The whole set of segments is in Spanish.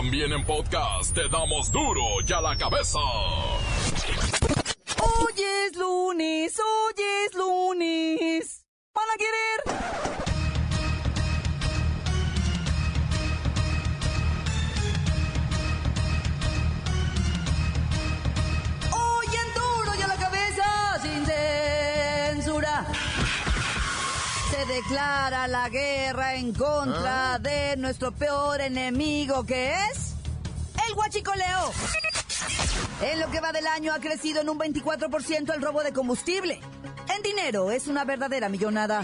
También en podcast te damos duro y a la cabeza. Hoy es lunes, hoy es lunes. ¿Van a querer? Declara la guerra en contra de nuestro peor enemigo, que es el huachicoleo. En lo que va del año ha crecido en un 24% el robo de combustible. En dinero es una verdadera millonada.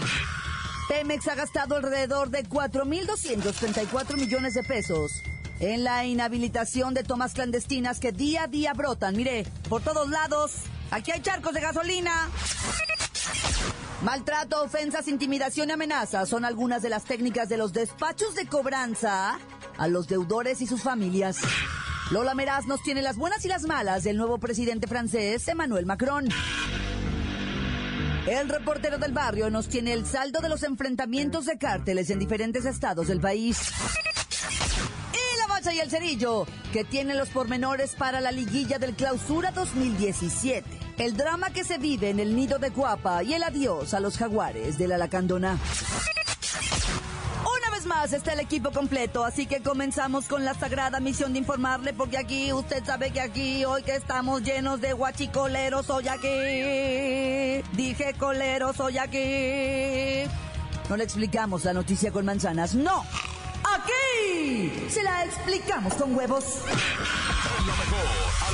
Pemex ha gastado alrededor de 4.234 millones de pesos en la inhabilitación de tomas clandestinas que día a día brotan. Mire, por todos lados, aquí hay charcos de gasolina. Maltrato, ofensas, intimidación y amenazas son algunas de las técnicas de los despachos de cobranza a los deudores y sus familias. Lola Meraz nos tiene las buenas y las malas del nuevo presidente francés, Emmanuel Macron. El reportero del barrio nos tiene el saldo de los enfrentamientos de cárteles en diferentes estados del país. Y la bacha y el cerillo, que tiene los pormenores para la liguilla del Clausura 2017. El drama que se vive en el nido de Guapa y el adiós a los jaguares de la Lacandona. Una vez más está el equipo completo, así que comenzamos con la sagrada misión de informarle, porque aquí usted sabe que aquí, hoy que estamos llenos de guachicoleros, hoy aquí. Dije coleros, hoy aquí. No le explicamos la noticia con manzanas, no. Aquí se la explicamos con huevos.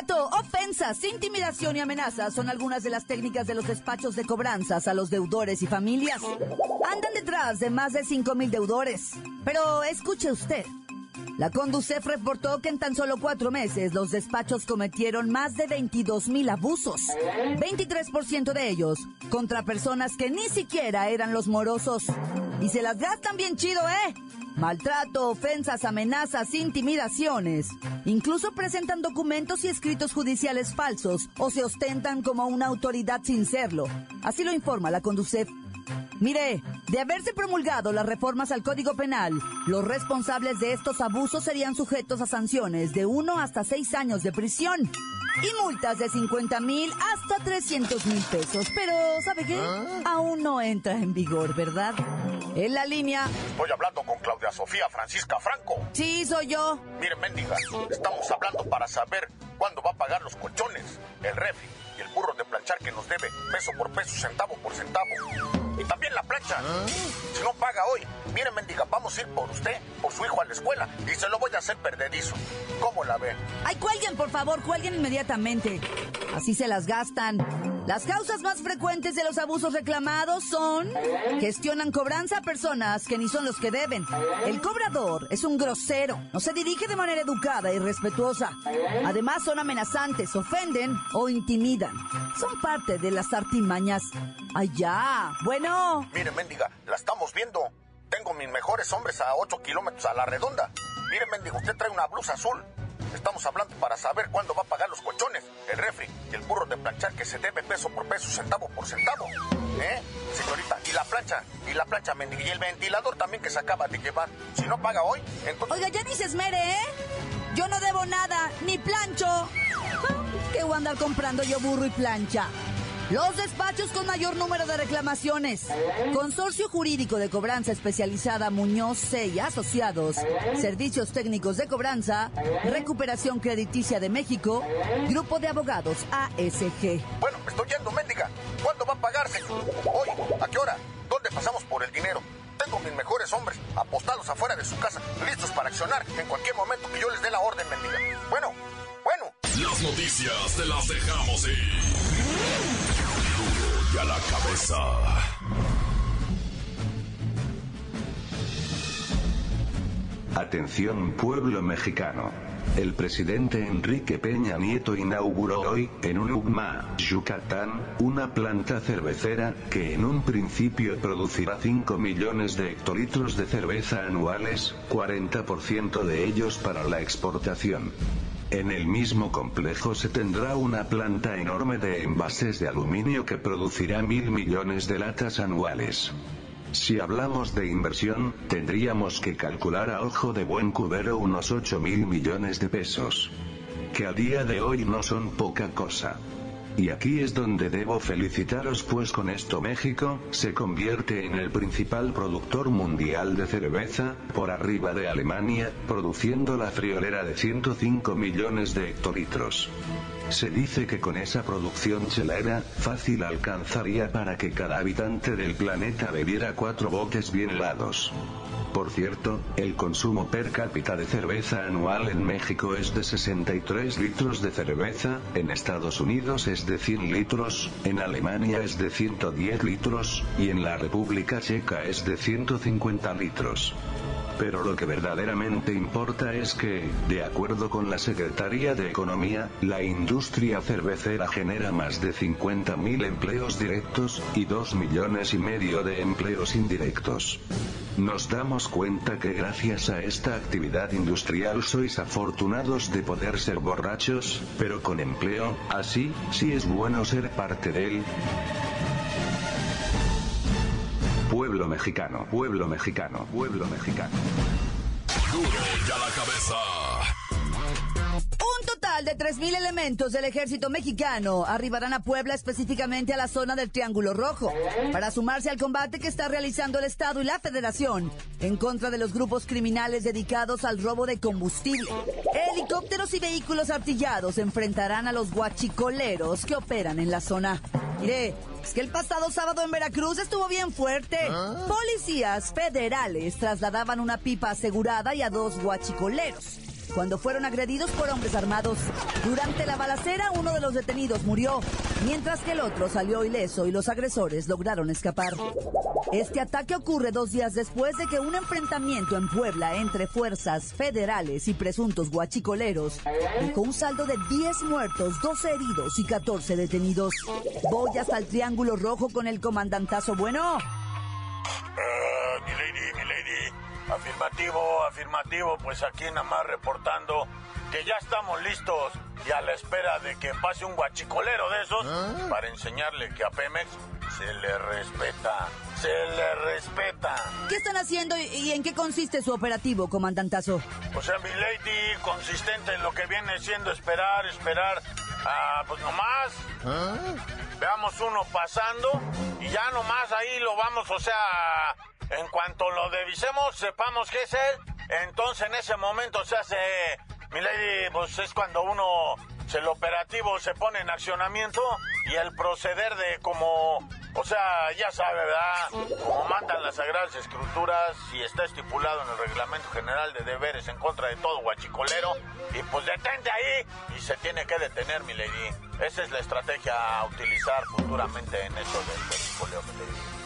Maltrato, ofensas, intimidación y amenazas son algunas de las técnicas de los despachos de cobranzas a los deudores y familias. Andan detrás de más de 5 mil deudores. Pero escuche usted. La Conducef reportó que en tan solo cuatro meses los despachos cometieron más de 22 mil abusos. 23% de ellos contra personas que ni siquiera eran los morosos. Y se las gastan bien chido, ¿eh? Maltrato, ofensas, amenazas, intimidaciones. Incluso presentan documentos y escritos judiciales falsos o se ostentan como una autoridad sin serlo. Así lo informa la Conducef. Mire, de haberse promulgado las reformas al Código Penal, los responsables de estos abusos serían sujetos a sanciones de 1 hasta 6 años de prisión y multas de 50 mil hasta 300 mil pesos. Pero, ¿sabe qué? Aún no entra en vigor, ¿verdad? En la línea, Estoy hablando con Claudia Sofía Francisca Franco. sí, soy yo. Miren, mendiga, estamos hablando para saber cuándo va a pagar los colchones, el refri y el burro de planchar que nos debe peso por peso, centavo por centavo. Y también la plancha. Si no paga hoy, miren, mendiga, vamos a ir por usted, por su hijo a la escuela y se lo voy a hacer perdedizo. ¿Cómo la ven? Ay, cuelguen, por favor, cuelguen inmediatamente. Así se las gastan. Las causas más frecuentes de los abusos reclamados son gestionan cobranza a personas que ni son los que deben. El cobrador es un grosero, no se dirige de manera educada y respetuosa. Además son amenazantes, ofenden o intimidan. Son parte de las artimañas. Ya. Bueno, Miren, mendiga, la estamos viendo. Tengo mis mejores hombres a 8 kilómetros a la redonda. Miren, mendiga, usted trae una blusa azul. Estamos hablando para saber cuándo va a pagar los colchones, el refri y el burro de planchar que se debe peso por peso, centavo por centavo. ¿Eh? Señorita, y la plancha, y la plancha, y el ventilador también que se acaba de llevar. Si no paga hoy, entonces... oiga, ya ni se esmere, ¿eh? Yo no debo nada, ni plancho. ¿Qué voy a andar comprando yo burro y plancha? Los despachos con mayor número de reclamaciones. Consorcio Jurídico de Cobranza Especializada Muñoz C y Asociados. Servicios Técnicos de Cobranza. Recuperación Crediticia de México. Grupo de Abogados ASG. Bueno, me estoy yendo, mendiga. ¿Cuándo va a pagarse? Hoy, ¿a qué hora? ¿Dónde pasamos por el dinero? Tengo mis mejores hombres apostados afuera de su casa, listos para accionar en cualquier momento que yo les dé la orden, mendiga. Bueno, bueno. Las noticias te las dejamos ir. A la cabeza. Atención pueblo mexicano. El presidente Enrique Peña Nieto inauguró hoy, en Unugma, Yucatán, una planta cervecera, que en un principio producirá 5 millones de hectolitros de cerveza anuales, 40% de ellos para la exportación. En el mismo complejo se tendrá una planta enorme de envases de aluminio que producirá mil millones de latas anuales. Si hablamos de inversión, tendríamos que calcular a ojo de buen cubero unos 8 mil millones de pesos. Que a día de hoy no son poca cosa. Y aquí es donde debo felicitaros pues con esto México, se convierte en el principal productor mundial de cerveza, por arriba de Alemania, produciendo la friolera de 105 millones de hectolitros. Se dice que con esa producción chelera, fácil alcanzaría para que cada habitante del planeta bebiera cuatro botes bien helados. Por cierto, el consumo per cápita de cerveza anual en México es de 63 litros de cerveza, en Estados Unidos es de 100 litros, en Alemania es de 110 litros, y en la República Checa es de 150 litros. Pero lo que verdaderamente importa es que, de acuerdo con la Secretaría de Economía, la industria cervecera genera más de 50.000 empleos directos, y 2 millones y medio de empleos indirectos. Nos damos cuenta que gracias a esta actividad industrial sois afortunados de poder ser borrachos, pero con empleo, así, sí es bueno ser parte de él. Pueblo mexicano, pueblo mexicano, pueblo mexicano. Duro ya la cabeza. Un total de 3.000 elementos del ejército mexicano arribarán a Puebla, específicamente a la zona del Triángulo Rojo, para sumarse al combate que está realizando el Estado y la Federación en contra de los grupos criminales dedicados al robo de combustible. Helicópteros y vehículos artillados enfrentarán a los guachicoleros que operan en la zona. Mire, es que el pasado sábado en Veracruz estuvo bien fuerte. Policías federales trasladaban una pipa asegurada y a dos guachicoleros cuando fueron agredidos por hombres armados. Durante la balacera, uno de los detenidos murió, mientras que el otro salió ileso y los agresores lograron escapar. Este ataque ocurre dos días después de que un enfrentamiento en Puebla entre fuerzas federales y presuntos guachicoleros dejó un saldo de 10 muertos, 12 heridos y 14 detenidos. Voy hasta el Triángulo Rojo con el comandantazo bueno. Afirmativo, afirmativo, pues aquí nada más reportando que ya estamos listos y a la espera de que pase un guachicolero de esos para enseñarle que a Pemex se le respeta, se le respeta. ¿Qué están haciendo y- y en qué consiste su operativo, comandantazo? O sea, mi lady, consistente en lo que viene siendo esperar, esperar, ah, pues nomás. Veamos uno pasando y ya nomás ahí lo vamos, o sea, en cuanto lo divisemos, sepamos que es él, entonces en ese momento se hace, mi lady, pues es cuando uno, el operativo se pone en accionamiento y el proceder de como, o sea, ya sabe, ¿verdad? Como mandan las Sagradas Escrituras y está estipulado en el Reglamento General de Deberes en contra de todo guachicolero, y pues detente ahí y se tiene que detener, mi lady. Esa es la estrategia a utilizar futuramente en eso del guachicoleo, mi.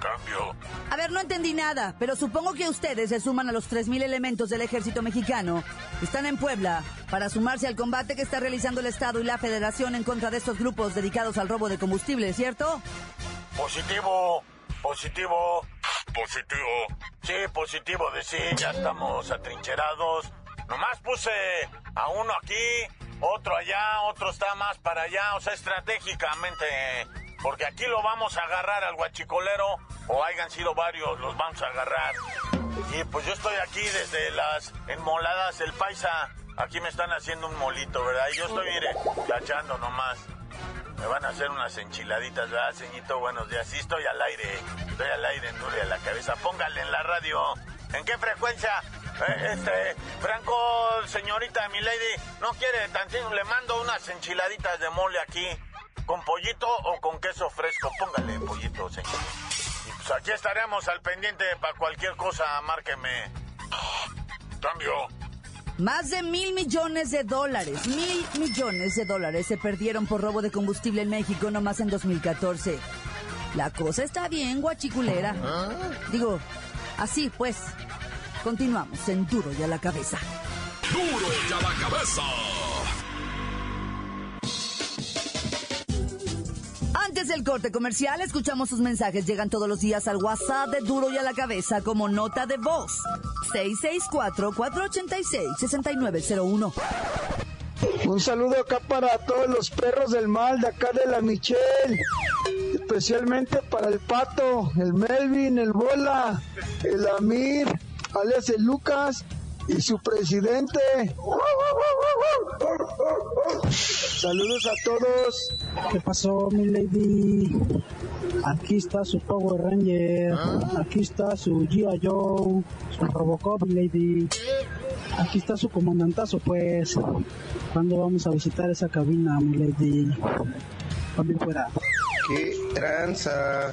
Cambio. A ver, no entendí nada, pero supongo que ustedes se suman a los 3.000 elementos del ejército mexicano. Están en Puebla para sumarse al combate que está realizando el Estado y la Federación en contra de estos grupos dedicados al robo de combustible, ¿cierto? Positivo, positivo, positivo. Sí, positivo de sí, ya estamos atrincherados. Nomás puse a uno aquí, otro allá, otro está más para allá, o sea, estratégicamente, porque aquí lo vamos a agarrar al guachicolero, o hayan sido varios, los vamos a agarrar. Y pues yo estoy aquí desde las enmoladas, el paisa, aquí me están haciendo un molito, ¿verdad? Y yo estoy, mire, cachando nomás. Me van a hacer unas enchiladitas, ¿verdad, ceñito? Buenos días. Sí, estoy al aire. Estoy al aire Dure a la cabeza. Póngale en la radio. ¿En qué frecuencia? Eh, este, Franco, señorita, mi lady, ¿no quiere tantito? Le mando unas enchiladitas de mole aquí. ¿Con pollito o con queso fresco? Póngale pollito, señor. Y pues aquí estaremos al pendiente para cualquier cosa. Márqueme. Cambio. Más de mil millones de dólares, mil millones de dólares se perdieron por robo de combustible en México nomás en 2014. La cosa está bien, guachiculera. Digo, así pues. Continuamos en Duro y a la cabeza. duro y a la cabeza. Antes del corte comercial, escuchamos sus mensajes. Llegan todos los días al WhatsApp de Duro y a la Cabeza como nota de voz. 664-486-6901. Un saludo acá para todos los perros del mal de acá de la Michelle. Especialmente para el Pato, el Melvin, el Bola, el Amir, alias el Lucas y su presidente. Saludos a todos. ¿Qué pasó, mi lady? Aquí está su Power Ranger. Aquí está su G.I. Joe. Su Robocop, mi lady. Aquí está su comandantazo, pues. ¿Cuándo vamos a visitar esa cabina, mi lady? Cuando fuera. ¡Qué tranza!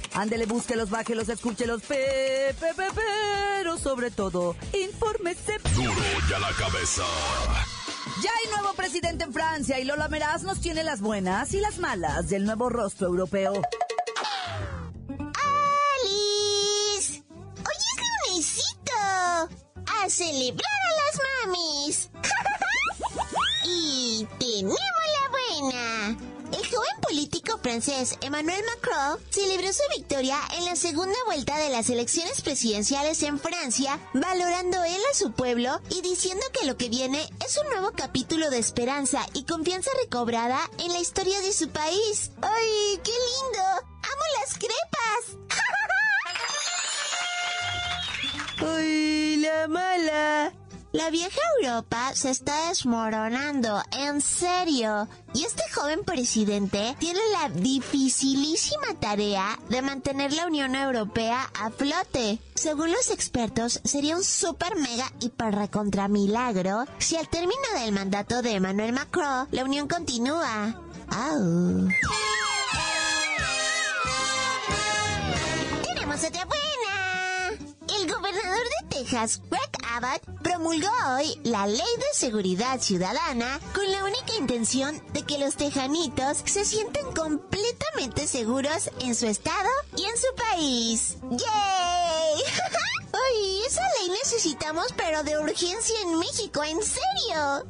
Ándele, búsquelos, bájelos, escúchelos, pe, pe, pe, pero sobre todo, infórmese. Duro y a la cabeza. Ya hay nuevo presidente en Francia y Lola Meraz nos tiene las buenas y las malas del nuevo rostro europeo. ¡Alice! ¡Hoy es lunesito! ¡A celebrar a las mamis! y tenemos la buena. Joven político francés Emmanuel Macron celebró su victoria en la segunda vuelta de las elecciones presidenciales en Francia, valorando él a su pueblo y diciendo que lo que viene es un nuevo capítulo de esperanza y confianza recobrada en la historia de su país. ¡Ay, qué lindo! ¡Amo las crepas! ¡Ay, la mala! La vieja Europa se está desmoronando, en serio. Y este joven presidente tiene la dificilísima tarea de mantener la Unión Europea a flote. Según los expertos, sería un super mega hiper recontra milagro si al término del mandato de Emmanuel Macron la Unión continúa. Au. Tenemos otra buena. El gobernador de Texas, Greg Promulgó hoy la Ley de Seguridad Ciudadana con la única intención de que los tejanitos se sientan completamente seguros en su estado y en su país. ¡Yay! ¡Ay, esa ley necesitamos pero de urgencia en México, en serio!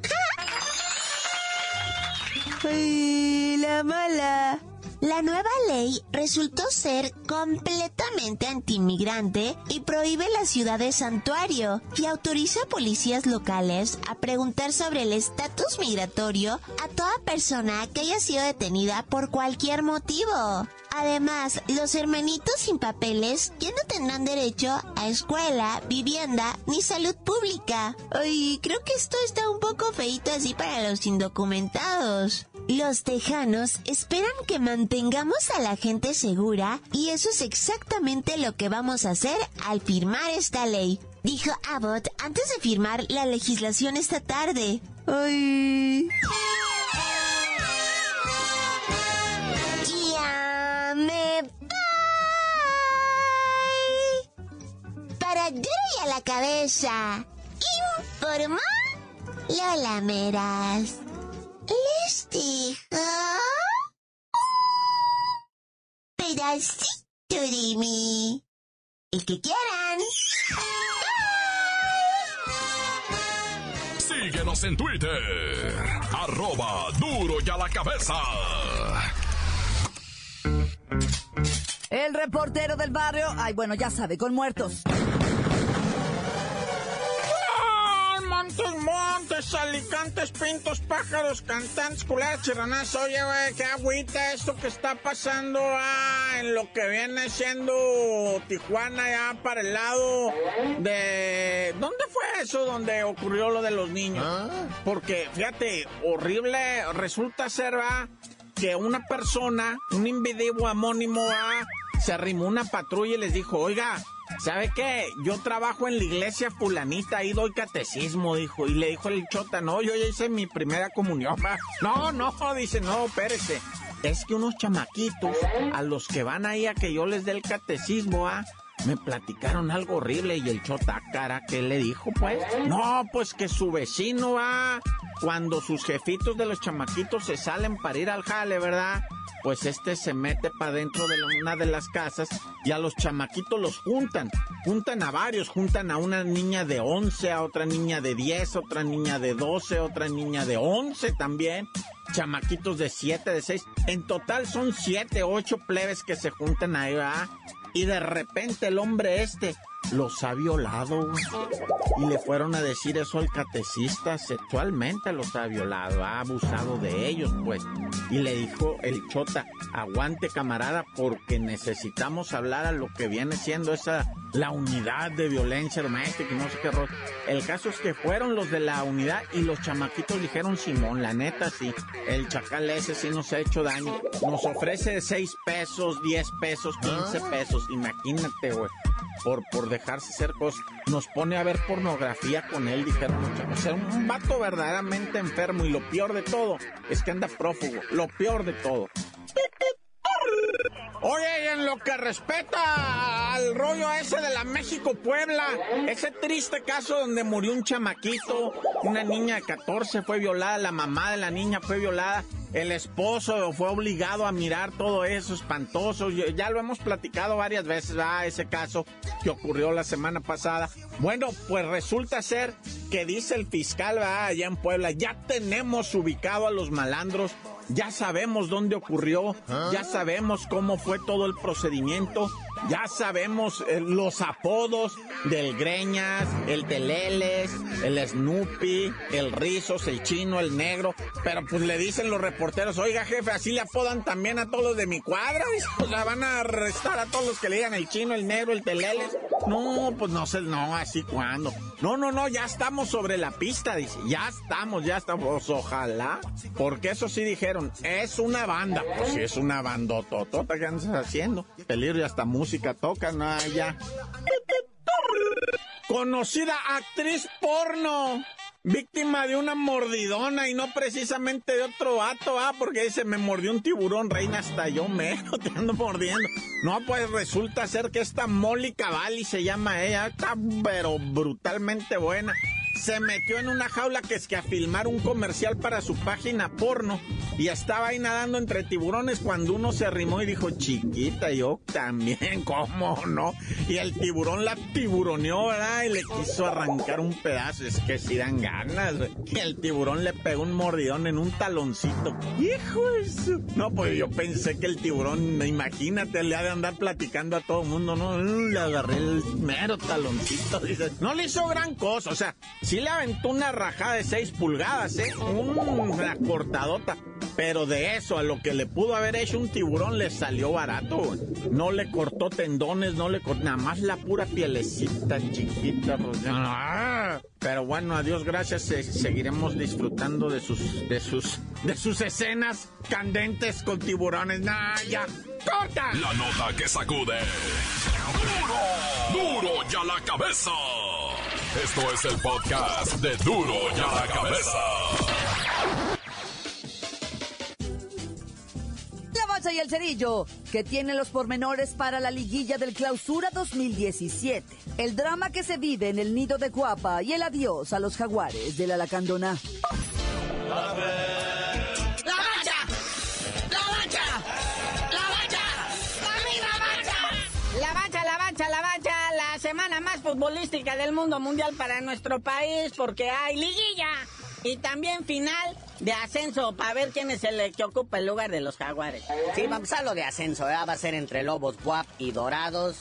¡Ay, la mala! La nueva ley resultó ser completamente antimigrante y prohíbe la ciudad de santuario y autoriza a policías locales a preguntar sobre el estatus migratorio a toda persona que haya sido detenida por cualquier motivo. Además, los hermanitos sin papeles ya no tendrán derecho a escuela, vivienda ni salud pública. Ay, creo que esto está un poco feito así para los indocumentados. Los tejanos esperan que mantengamos a la gente segura y eso es exactamente lo que vamos a hacer al firmar esta ley, dijo Abbott antes de firmar la legislación esta tarde. Ay. A la cabeza. Informó Lola Meras. Les dijo pedacito de mí. El que quieran. Síguenos en Twitter. Arroba duro y a la cabeza. El reportero del barrio, ay bueno, ya sabe, con muertos. Montes, montes, alicantes, pintos, pájaros, cantantes, culeras, chirranas. Oye, güey, qué agüita esto que está pasando ah, en lo que viene siendo Tijuana, ya para el lado de. ¿Dónde fue eso donde ocurrió lo de los niños? Porque, fíjate, horrible resulta ser, va, que una persona, un individuo amónimo, va, se arrimó una patrulla y les dijo, oiga, ¿Sabe qué? Yo trabajo en la iglesia fulanita, ahí doy catecismo, dijo. Y le dijo el chota, no, yo ya hice mi primera comunión. No, no, dice, no, espérese. es que unos chamaquitos a los que van ahí a que yo les dé el catecismo, ¿ah? Me platicaron algo horrible y el chota cara, ¿qué le dijo pues? No, pues que su vecino va, cuando sus jefitos de los chamaquitos se salen para ir al jale, ¿verdad? Pues este se mete para dentro de una de las casas y a los chamaquitos los juntan. Juntan a varios, juntan a una niña de 11, a otra niña de 10, otra niña de 12, otra niña de 11 también chamaquitos de 7, de 6. En total son 7, 8 plebes que se juntan ahí, ¿verdad? Y de repente el hombre este los ha violado, Y le fueron a decir eso al catecista, sexualmente los ha violado, ha abusado de ellos, pues. Y le dijo el chota, aguante camarada, porque necesitamos hablar a lo que viene siendo esa, la unidad de violencia doméstica y no sé qué rollo. El caso es que fueron los de la unidad y los chamaquitos dijeron, Simón, la neta sí, el chacal ese sí nos ha hecho daño. Nos ofrece 6 pesos, 10 pesos, 15 pesos, imagínate, güey por, por dejarse ser cosas. Nos pone a ver pornografía con él, dijeron. O sea, un vato verdaderamente enfermo y lo peor de todo es que anda prófugo. Lo peor de todo. Oye, y en lo que respeta al rollo ese de la México-Puebla, ese triste caso donde murió un chamaquito, una niña de 14 fue violada, la mamá de la niña fue violada, el esposo fue obligado a mirar todo eso espantoso. Ya lo hemos platicado varias veces, ah, ese caso que ocurrió la semana pasada. Bueno, pues resulta ser que dice el fiscal allá en Puebla, ya tenemos ubicado a los malandros, ya sabemos dónde ocurrió, ya sabemos cómo fue todo el procedimiento ya sabemos eh, los apodos del Greñas, el Teleles, el Snoopy, el Rizos, el Chino, el Negro. Pero pues le dicen los reporteros, oiga jefe, así le apodan también a todos los de mi cuadra. O sea, van a arrestar a todos los que le digan el Chino, el Negro, el Teleles. No, pues no sé, no, así cuando. No, no, no, ya estamos sobre la pista, dice. Ya estamos, ya estamos. Ojalá. Porque eso sí dijeron, es una banda. Pues sí, es una bandototota que andas haciendo. Peligro y hasta música música toca, no, ya. Conocida actriz porno. Víctima de una mordidona y no precisamente de otro vato, ah, porque dice, me mordió un tiburón, reina, hasta yo me te ando mordiendo. No, pues resulta ser que esta Molly Cavalli se llama ella, está pero brutalmente buena se metió en una jaula que es que a filmar un comercial para su página porno y estaba ahí nadando entre tiburones cuando uno se arrimó y dijo, chiquita, yo también, ¿cómo no? Y el tiburón la tiburoneó, ¿verdad? Y le quiso arrancar un pedazo, es que si dan ganas, Y el tiburón le pegó un mordidón en un taloncito. ¡Hijo eso! No, pues yo pensé que el tiburón, imagínate, le ha de andar platicando a todo el mundo, ¿no? Le agarré el mero taloncito, dice. No le hizo gran cosa, o sea, Sí le aventó una rajada de 6 pulgadas, ¿eh? Una cortadota. Pero de eso a lo que le pudo haber hecho un tiburón le salió barato. No le cortó tendones, no le cortó nada más la pura pielecita chiquita. Pues, pero bueno, a Dios gracias, seguiremos disfrutando de sus, de sus, de sus escenas candentes con tiburones. Nah, ya, corta. La nota que sacude. Duro, duro ya la cabeza. Esto es el podcast de Duro y a la Cabeza. La Bacha y el Cerillo, que tiene los pormenores para la liguilla del Clausura 2017. El drama que se vive en el nido de Guapa y el adiós a los jaguares de la Lacandona. Futbolística del mundo mundial para nuestro país porque hay liguilla y también final de ascenso para ver quién es el que ocupa el lugar de los jaguares. Sí, vamos a lo de ascenso, ¿eh? va a ser entre Lobos Guap y Dorados.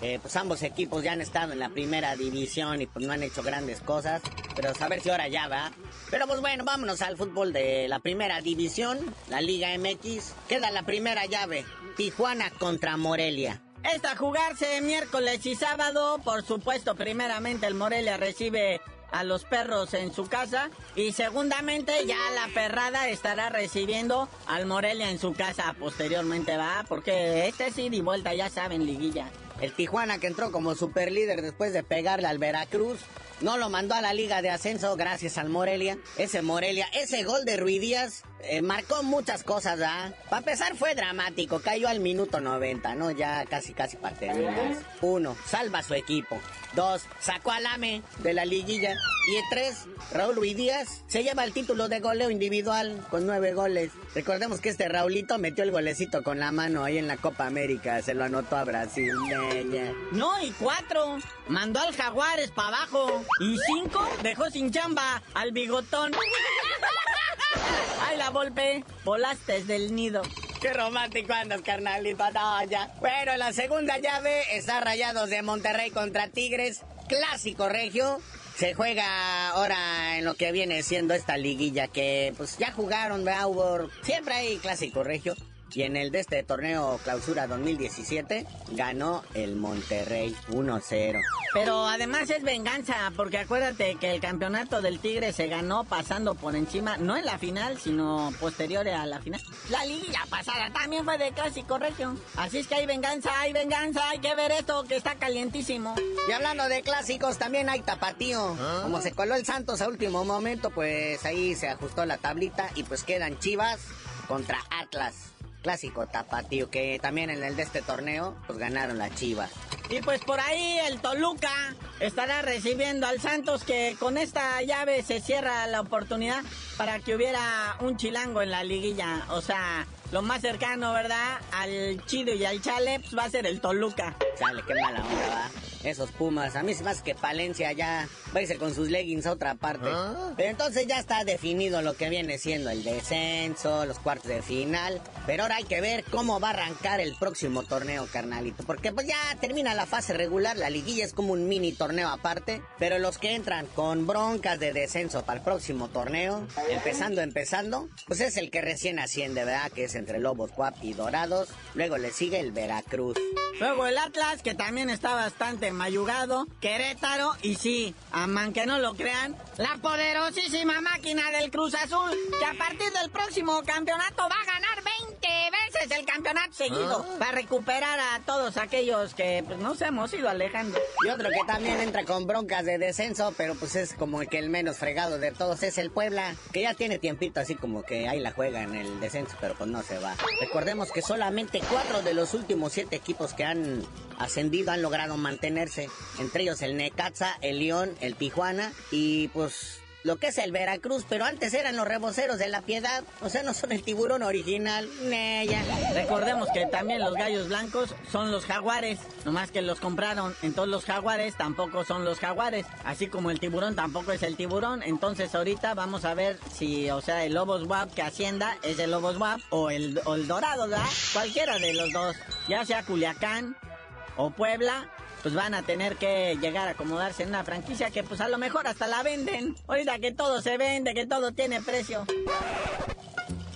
Eh, pues ambos equipos ya han estado en la primera división y pues no han hecho grandes cosas, pero a ver si ahora ya va. Pero pues bueno, vámonos al fútbol de la primera división, la Liga MX. Queda la primera llave, Tijuana contra Morelia. Esta jugarse miércoles y sábado. Por supuesto, primeramente el Morelia recibe a los perros en su casa y segundamente ya la perrada estará recibiendo al Morelia en su casa posteriormente va porque este sí de vuelta ya saben liguilla el Tijuana que entró como super líder después de pegarle al Veracruz no lo mandó a la Liga de Ascenso gracias al Morelia. Ese Morelia, ese gol de Ruidías eh, marcó muchas cosas, ¿verdad? Para empezar fue dramático, cayó al minuto 90, ¿no? Ya casi, casi para terminar. Uno, salva a su equipo. Dos, sacó al AME de la liguilla. Y tres, Raúl Ruiz Díaz se lleva el título de goleo individual con nueve goles. Recordemos que este Raulito metió el golecito con la mano ahí en la Copa América, se lo anotó a Brasil. No, y cuatro, mandó al Jaguares para abajo. Y cinco, dejó sin chamba al bigotón. Ay, la golpe, volaste del nido. Qué romántico andas, carnalito. No, ya. Bueno, la segunda llave está Rayados de Monterrey contra Tigres. Clásico regio. Se juega ahora en lo que viene siendo esta liguilla que pues ya jugaron, ¿verdad? Siempre hay clásico regio. Y en el de este torneo clausura 2017 ganó el Monterrey 1-0. Pero además es venganza, porque acuérdate que el campeonato del Tigre se ganó pasando por encima, no en la final, sino posterior a la final. La liga pasada también fue de casi correcto. Así es que hay venganza, hay venganza, hay que ver esto que está calientísimo. Y hablando de clásicos, también hay tapatío. ¿Ah? Como se coló el Santos a último momento, pues ahí se ajustó la tablita y pues quedan Chivas contra Atlas clásico tapatío, que también en el de este torneo, pues ganaron la Chiva. Y pues por ahí el Toluca estará recibiendo al Santos, que con esta llave se cierra la oportunidad para que hubiera un chilango en la liguilla. O sea, lo más cercano, ¿verdad? Al Chido y al Chale, pues va a ser el Toluca. Chale, qué mala onda, va esos Pumas. A mí se me hace que Palencia ya va a irse con sus leggings a otra parte. ¿Ah? Pero entonces ya está definido lo que viene siendo el descenso, los cuartos de final. Pero ahora hay que ver cómo va a arrancar el próximo torneo, carnalito. Porque pues ya termina la fase regular, la liguilla es como un mini torneo aparte. Pero los que entran con broncas de descenso para el próximo torneo, empezando, empezando, pues es el que recién asciende, ¿verdad? Que es entre Lobos, Cuap y Dorados. Luego le sigue el Veracruz. Luego el Atlas, que también está bastante mayugado, Querétaro y sí, aman que no lo crean, la poderosísima máquina del Cruz Azul, que a partir del próximo campeonato va a ganar 20 veces el campeonato seguido, ah. para recuperar a todos aquellos que pues, nos hemos ido alejando. Y otro que también entra con broncas de descenso, pero pues es como que el menos fregado de todos es el Puebla, que ya tiene tiempito así como que ahí la juega en el descenso, pero pues no se va. Recordemos que solamente cuatro de los últimos siete equipos que han ascendido han logrado mantenerse, entre ellos el Necaxa, el León, el Tijuana y pues lo que es el Veracruz, pero antes eran los reboceros de la piedad, o sea, no son el tiburón original. Nella. Recordemos que también los gallos blancos son los jaguares, nomás que los compraron, entonces los jaguares tampoco son los jaguares, así como el tiburón tampoco es el tiburón, entonces ahorita vamos a ver si, o sea, el Lobos WAP que hacienda es el Lobos WAP o el, o el Dorado, ¿verdad? Cualquiera de los dos, ya sea Culiacán o Puebla, pues van a tener que llegar a acomodarse en una franquicia que pues a lo mejor hasta la venden. Ahorita que todo se vende, que todo tiene precio.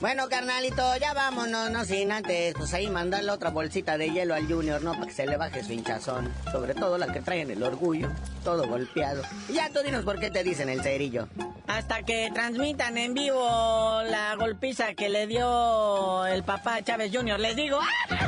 Bueno, carnalito, ya vámonos, no sin antes, pues ahí mandarle otra bolsita de hielo al Junior, ¿no? Para que se le baje su hinchazón. Sobre todo la que traen el orgullo, todo golpeado. ya tú dinos por qué te dicen el cerillo. Hasta que transmitan en vivo la golpiza que le dio el papá Chávez Junior, les digo... ¡ah!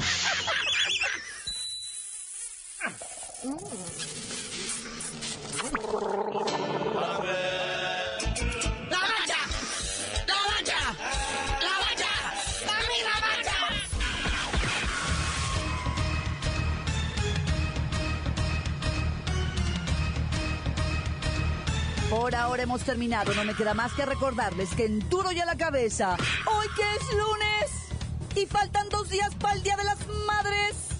Por ahora hemos terminado. No me queda más que recordarles que en duro y a la cabeza, hoy que es lunes y faltan dos días para el Día de las Madres.